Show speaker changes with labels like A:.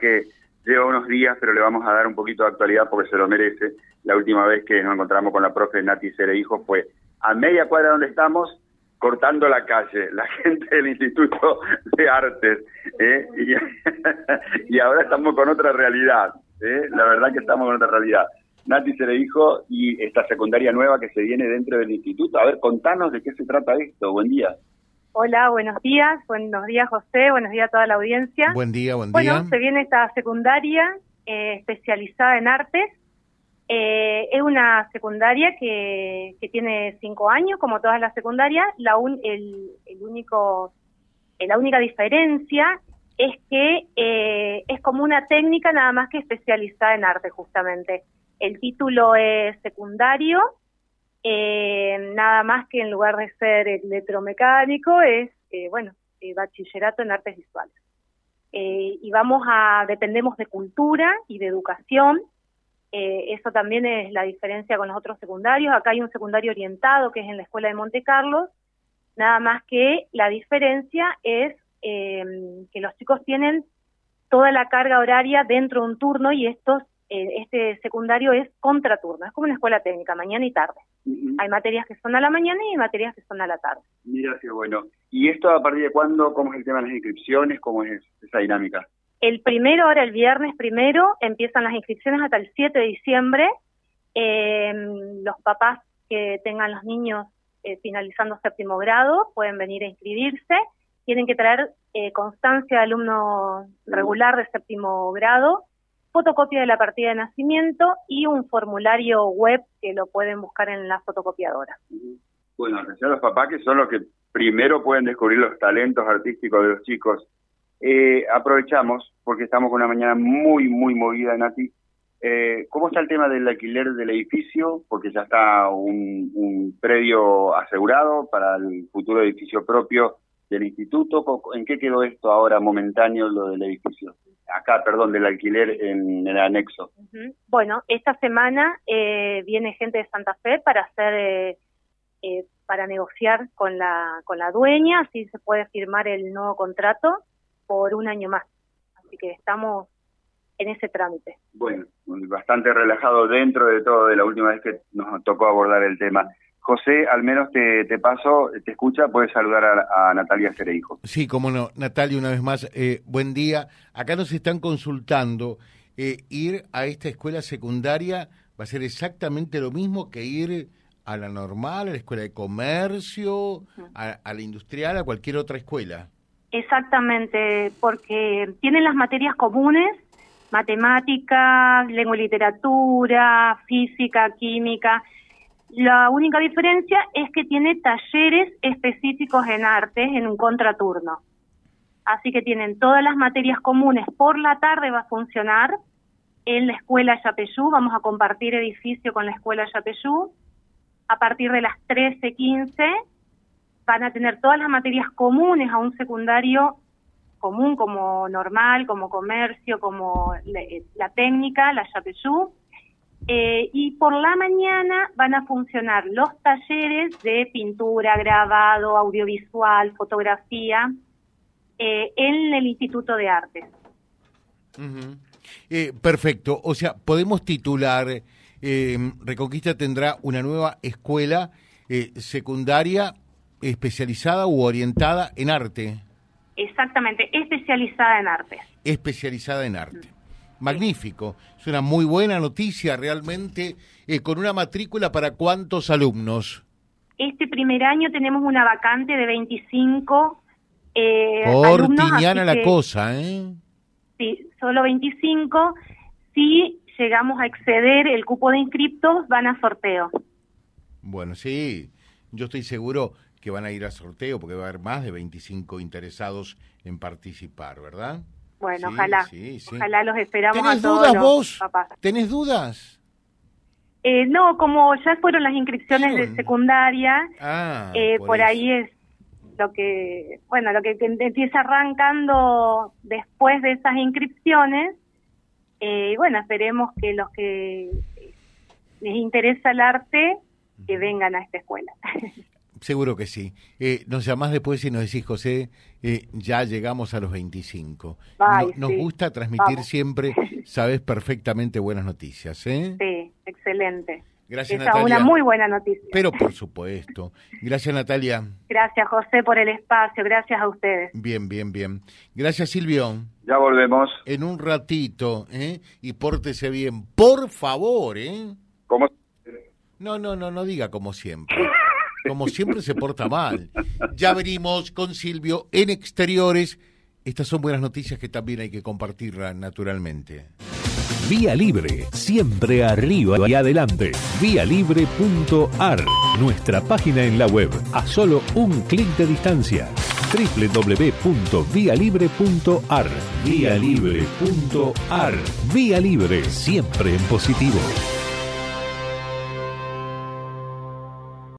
A: que lleva unos días, pero le vamos a dar un poquito de actualidad porque se lo merece. La última vez que nos encontramos con la profe Nati Cere Hijo fue a media cuadra donde estamos, cortando la calle, la gente del Instituto de Artes. ¿eh? Y, ahora estamos con otra realidad. ¿eh? La verdad que estamos con otra realidad. Nati Cere Hijo y esta secundaria nueva que se viene dentro del instituto. A ver, contanos de qué se trata esto. Buen día.
B: Hola, buenos días. Buenos días, José. Buenos días a toda la audiencia.
C: Buen día, buen día.
B: Bueno, se viene esta secundaria eh, especializada en artes. Eh, es una secundaria que, que, tiene cinco años, como todas las secundarias. La el, el, único, eh, la única diferencia es que eh, es como una técnica nada más que especializada en arte, justamente. El título es secundario eh, nada más que en lugar de ser electromecánico es, eh, bueno, eh, bachillerato en artes visuales. Eh, y vamos a, dependemos de cultura y de educación, eso también es la diferencia con los otros secundarios. Acá hay un secundario orientado que es en la Escuela de Monte Carlos, nada más que la diferencia es que los chicos tienen toda la carga horaria dentro de un turno y estos este secundario es contraturno, es como una escuela técnica, mañana y tarde. Hay materias que son a la mañana y hay materias que son a la tarde.
A: Mira qué bueno. ¿Y esto a partir de cuándo? ¿Cómo es el tema de las inscripciones? ¿Cómo es esa dinámica?
B: El primero, ahora el viernes primero, empiezan las inscripciones hasta el 7 de diciembre. Eh, los papás que tengan los niños eh, finalizando séptimo grado pueden venir a inscribirse. Tienen que traer eh, constancia de alumno regular de séptimo grado fotocopia de la partida de nacimiento y un formulario web que lo pueden buscar en la fotocopiadora.
A: Bueno, atención a los papás que son los que primero pueden descubrir los talentos artísticos de los chicos. Eh, aprovechamos, porque estamos con una mañana muy, muy movida, Nati. Eh, ¿Cómo está el tema del alquiler del edificio? Porque ya está un, un predio asegurado para el futuro edificio propio del instituto. ¿En qué quedó esto ahora momentáneo, lo del edificio? Acá, perdón, del alquiler en el anexo.
B: Bueno, esta semana eh, viene gente de Santa Fe para hacer, eh, eh, para negociar con la, con la dueña, así se puede firmar el nuevo contrato por un año más. Así que estamos en ese trámite.
A: Bueno, bastante relajado dentro de todo de la última vez que nos tocó abordar el tema. José, al menos te, te paso, te escucha, puedes saludar a, Natalia Cereijo.
C: Sí, cómo no. Natalia, una vez más, eh, buen día. Acá nos están consultando, eh, ir a esta escuela secundaria va a ser exactamente lo mismo que ir a la normal, a la escuela de comercio, a, a la industrial, a cualquier otra escuela.
B: Exactamente, porque tienen las materias comunes, matemáticas, lengua y literatura, física, química, la única diferencia es que tiene talleres específicos en arte en un contraturno. Así que tienen todas las materias comunes. Por la tarde va a funcionar en la escuela Yapeyú. Vamos a compartir edificio con la escuela Yapeyú. A partir de las 13:15 van a tener todas las materias comunes a un secundario común como normal, como comercio, como la, técnica, la Yapeyú eh, y por la mañana van a funcionar los talleres de pintura, grabado, audiovisual, fotografía eh, en el Instituto de Artes.
C: Eh, perfecto, o sea, podemos titular, Reconquista tendrá una nueva escuela secundaria especializada u orientada en arte.
B: Exactamente, especializada en arte.
C: Especializada en arte magnífico. Es una muy buena noticia realmente, eh, con una matrícula para cuántos alumnos.
B: Este primer año tenemos una vacante de 25
C: eh, Cortiniana la cosa, ¿eh?
B: Sí, solo 25. Si llegamos a exceder el cupo de inscriptos, van a sorteo.
C: Bueno, sí, yo estoy seguro que van a ir a sorteo porque va a haber más de 25 interesados en participar, ¿verdad?
B: Bueno, ojalá. Ojalá los esperamos
C: ¿Tenés dudas vos? ¿Tenés dudas?
B: Eh, no, como ya fueron las inscripciones de secundaria, ah, eh, por, ahí es lo que, bueno, lo que empieza arrancando después de esas inscripciones. Eh, bueno, esperemos que los que les interesa el arte, que vengan a esta escuela.
C: Seguro que sí. Eh, nos llamás después y nos decís, José, eh, ya llegamos a los 25. nos gusta transmitir siempre, sabes perfectamente buenas noticias. ¿eh?
B: Sí, excelente.
C: Gracias,
B: Natalia. una muy buena noticia.
C: Pero por supuesto. Gracias, Natalia.
B: Gracias, José, por el espacio. Gracias a ustedes.
C: Bien, bien, bien. Gracias, Silvio.
A: Ya volvemos.
C: En un ratito, ¿eh? Y pórtese bien. Por favor, ¿eh?
A: ¿Cómo?
C: No, no, no, no diga como siempre. Como siempre se porta mal. Ya venimos con Silvio en exteriores. Estas son buenas noticias que también hay que compartirlas naturalmente.
D: Vía Libre, siempre arriba y adelante. Vialibre.ar, nuestra página en la web, a solo un clic de distancia. www.vialibre.ar, vialibre.ar. Vía Libre, siempre en positivo.